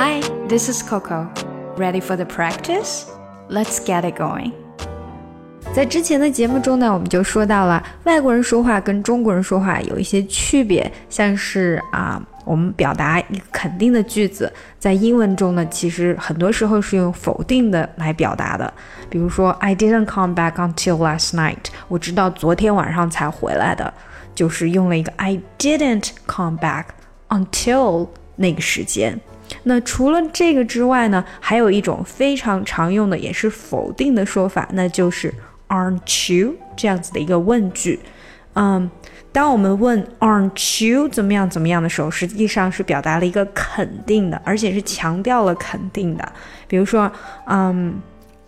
Hi, this is Coco. Ready for the practice? Let's get it going. 在之前的节目中呢，我们就说到了外国人说话跟中国人说话有一些区别，像是啊，我们表达一个肯定的句子，在英文中呢，其实很多时候是用否定的来表达的。比如说，I didn't come back until last night，我直到昨天晚上才回来的，就是用了一个 I didn't come back until 那个时间。那除了这个之外呢，还有一种非常常用的，也是否定的说法，那就是 Aren't you 这样子的一个问句。嗯，当我们问 Aren't you 怎么样怎么样的时候，实际上是表达了一个肯定的，而且是强调了肯定的。比如说，嗯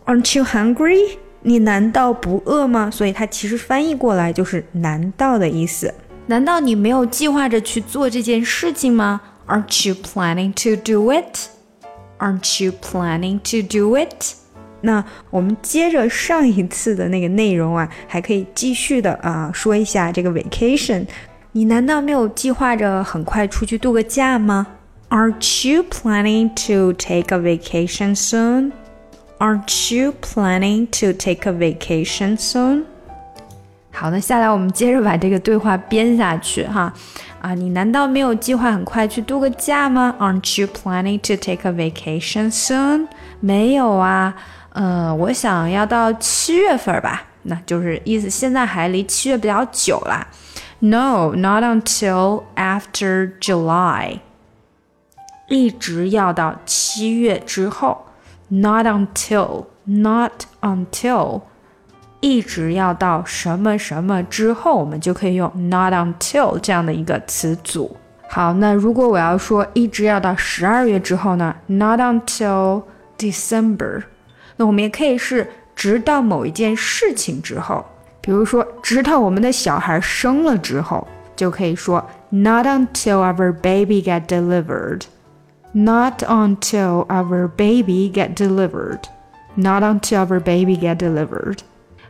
，Aren't you hungry？你难道不饿吗？所以它其实翻译过来就是“难道”的意思。难道你没有计划着去做这件事情吗 ？Aren't you planning to do it? Aren't you planning to do it? 那我们接着上一次的那个内容啊，还可以继续的啊说一下这个 vacation。你难道没有计划着很快出去度个假吗？Aren't you planning to take a vacation soon? Aren't you planning to take a vacation soon? 好，那下来我们接着把这个对话编下去哈。 啊，你难道没有计划很快去度个假吗？Aren't you planning to take a vacation soon？没有啊，呃，我想要到七月份吧，那就是意思现在还离七月比较久啦。No, not until after July。一直要到七月之后。Not until, not until。 一直要到什么什么之后，我们就可以用 not until 这样的一个词组。好，那如果我要说一直要到十二月之后呢？Not until December。那我们也可以是直到某一件事情之后，比如说直到我们的小孩生了之后，就可以说 Not until our baby get delivered。Not until our baby get delivered。Not until our baby get delivered。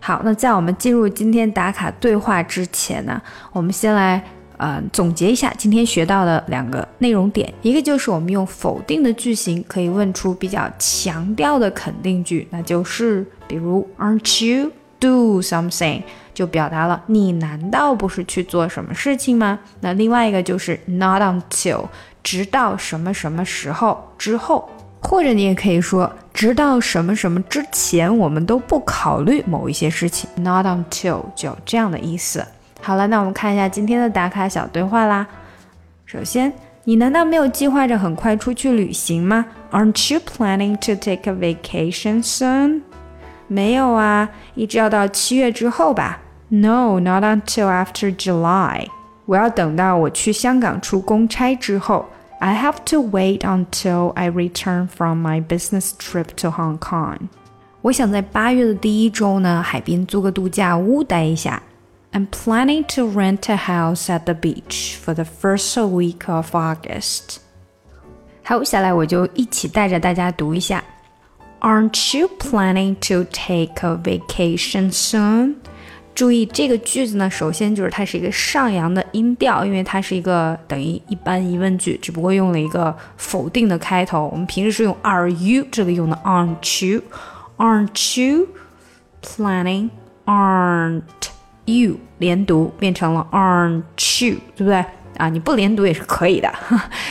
好，那在我们进入今天打卡对话之前呢，我们先来呃总结一下今天学到的两个内容点。一个就是我们用否定的句型可以问出比较强调的肯定句，那就是比如 Aren't you do something？就表达了你难道不是去做什么事情吗？那另外一个就是 Not until，直到什么什么时候之后。或者你也可以说，直到什么什么之前，我们都不考虑某一些事情。Not until 就有这样的意思。好了，那我们看一下今天的打卡小对话啦。首先，你难道没有计划着很快出去旅行吗？Aren't you planning to take a vacation soon？没有啊，一直要到七月之后吧。No, not until after July。我要等到我去香港出公差之后。I have to wait until I return from my business trip to Hong Kong. 我想在八月的第一周呢，海边租个度假屋待一下。I'm planning to rent a house at the beach for the first week of August. 好，下来我就一起带着大家读一下。Aren't you planning to take a vacation soon? 注意这个句子呢，首先就是它是一个上扬的音调，因为它是一个等于一般疑问句，只不过用了一个否定的开头。我们平时是用 Are you，这里用的 Aren't you？Aren't you planning？Aren't you 连读变成了 Aren't you，对不对？啊，你不连读也是可以的，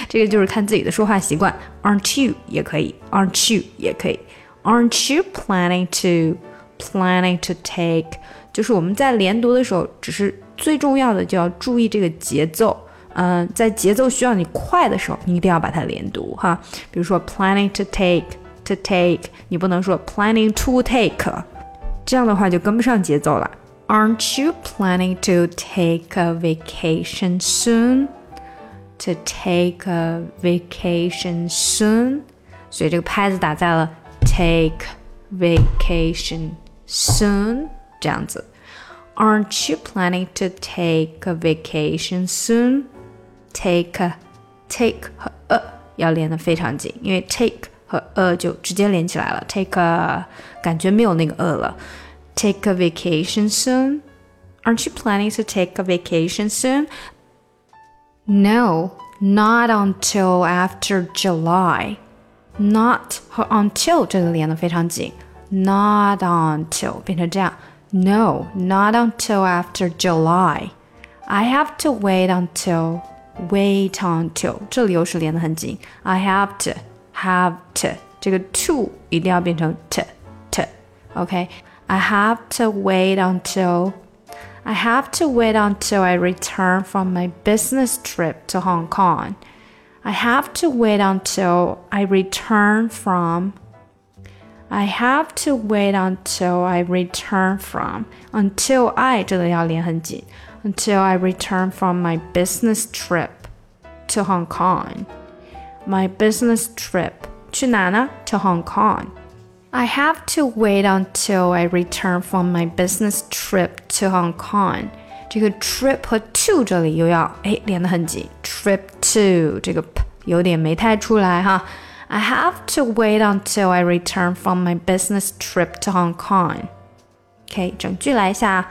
这个就是看自己的说话习惯。Aren't you 也可以，Aren't you 也可以。Aren't you planning to planning to take？就是我们在连读的时候，只是最重要的就要注意这个节奏。嗯，在节奏需要你快的时候，你一定要把它连读哈。比如说 planning to take to take，你不能说 planning to take，这样的话就跟不上节奏了。Aren't you planning to take a vacation soon? To take a vacation soon，所以这个拍子打在了 take vacation soon。 这样子，Aren't you planning to take a vacation soon? Take a take 和 a 要连得非常紧，因为 take 和 a 就直接连起来了。Take a 感觉没有那个 a 了。Take a vacation soon? Aren't you planning to take a vacation soon? No, not until after July. Not 和 until 这个连的非常紧，Not until 变成这样 ，No, not until after July. I have to wait until, wait until 这里又是连的很紧，I have to, have to 这个 to 一定要变成 t t. OK, I have to wait until. I have to wait until I return from my business trip to Hong Kong. I have to wait until I return from. I have to wait until I return from. Until I 这个要连很紧。Until I return from my business trip to Hong Kong. My business trip 去哪呢？To Hong Kong. I have to wait until I return from my business trip to Hong Kong. 这个 trip 和 to 这里又要哎连得很紧，trip to 这个 p 有点没太出来哈。 I have to wait until I return from my business trip to Hong Kong. OK，整句来一下。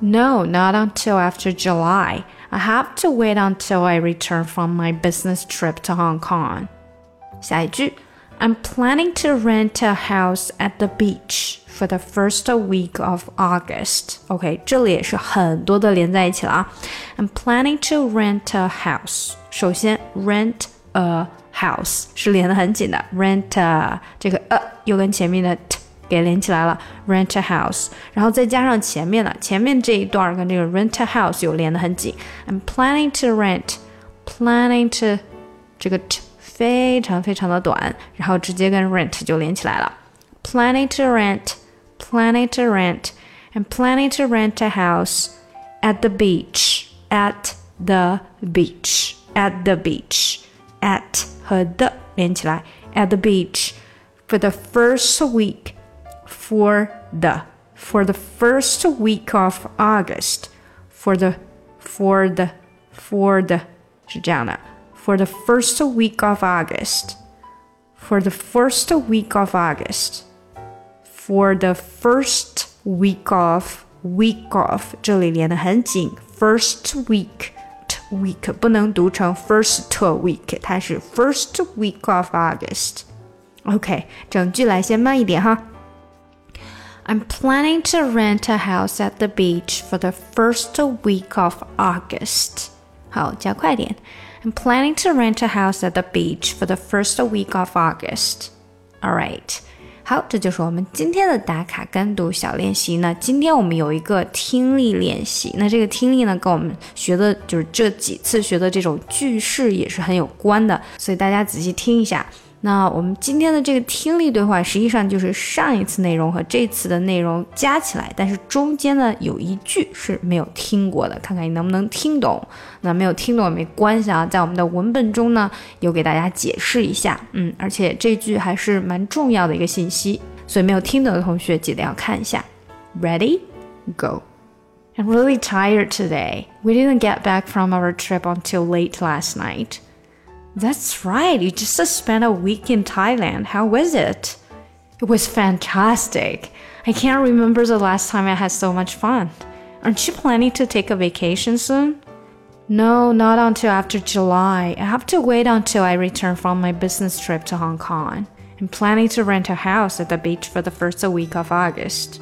No, not until after July. I have to wait until I return from my business trip to Hong Kong. 下一句。I'm planning to rent a house at the beach for the first week of August. OK，这里也是很多的连在一起了啊。I'm planning to rent a house。首先，rent a house 是连的很紧的，rent a 这个呃又跟前面的 t 给连起来了，rent a house，然后再加上前面的，前面这一段跟这个 rent a house 有连的很紧。I'm planning to rent，planning to 这个 t 非常非常的短，然后直接跟 rent 就连起来了。Planning to rent, planning to rent, and planning to rent a house at the beach, at the beach, at the beach, at 和 the 连起来，at the beach for the first week, for the for the first week of August, for the for the for the 是这样的。for the first week of August. For the first week of August. For the first week of week of 这里连得很紧，first week week 不能读成 first week，它是 first week of August。OK，整句来先慢一点哈。I'm planning to rent a house at the beach for the first week of August. 好，加快点。I'm planning to rent a house at the beach for the first week of August. Alright， 好，这就是我们今天的打卡跟读小练习那。今天我们有一个听力练习，那这个听力呢，跟我们学的就是这几次学的这种句式也是很有关的，所以大家仔细听一下。那我们今天的这个听力对话，实际上就是上一次内容和这次的内容加起来，但是中间呢有一句是没有听过的，看看你能不能听懂。那没有听懂也没关系啊，在我们的文本中呢有给大家解释一下，嗯，而且这句还是蛮重要的一个信息，所以没有听懂的同学记得要看一下。Ready, go. I'm really tired today. We didn't get back from our trip until late last night. That's right, you just uh, spent a week in Thailand. How was it? It was fantastic. I can't remember the last time I had so much fun. Aren't you planning to take a vacation soon? No, not until after July. I have to wait until I return from my business trip to Hong Kong. I'm planning to rent a house at the beach for the first week of August.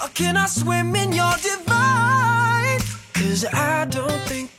Or can I swim in your divine? Cause I don't think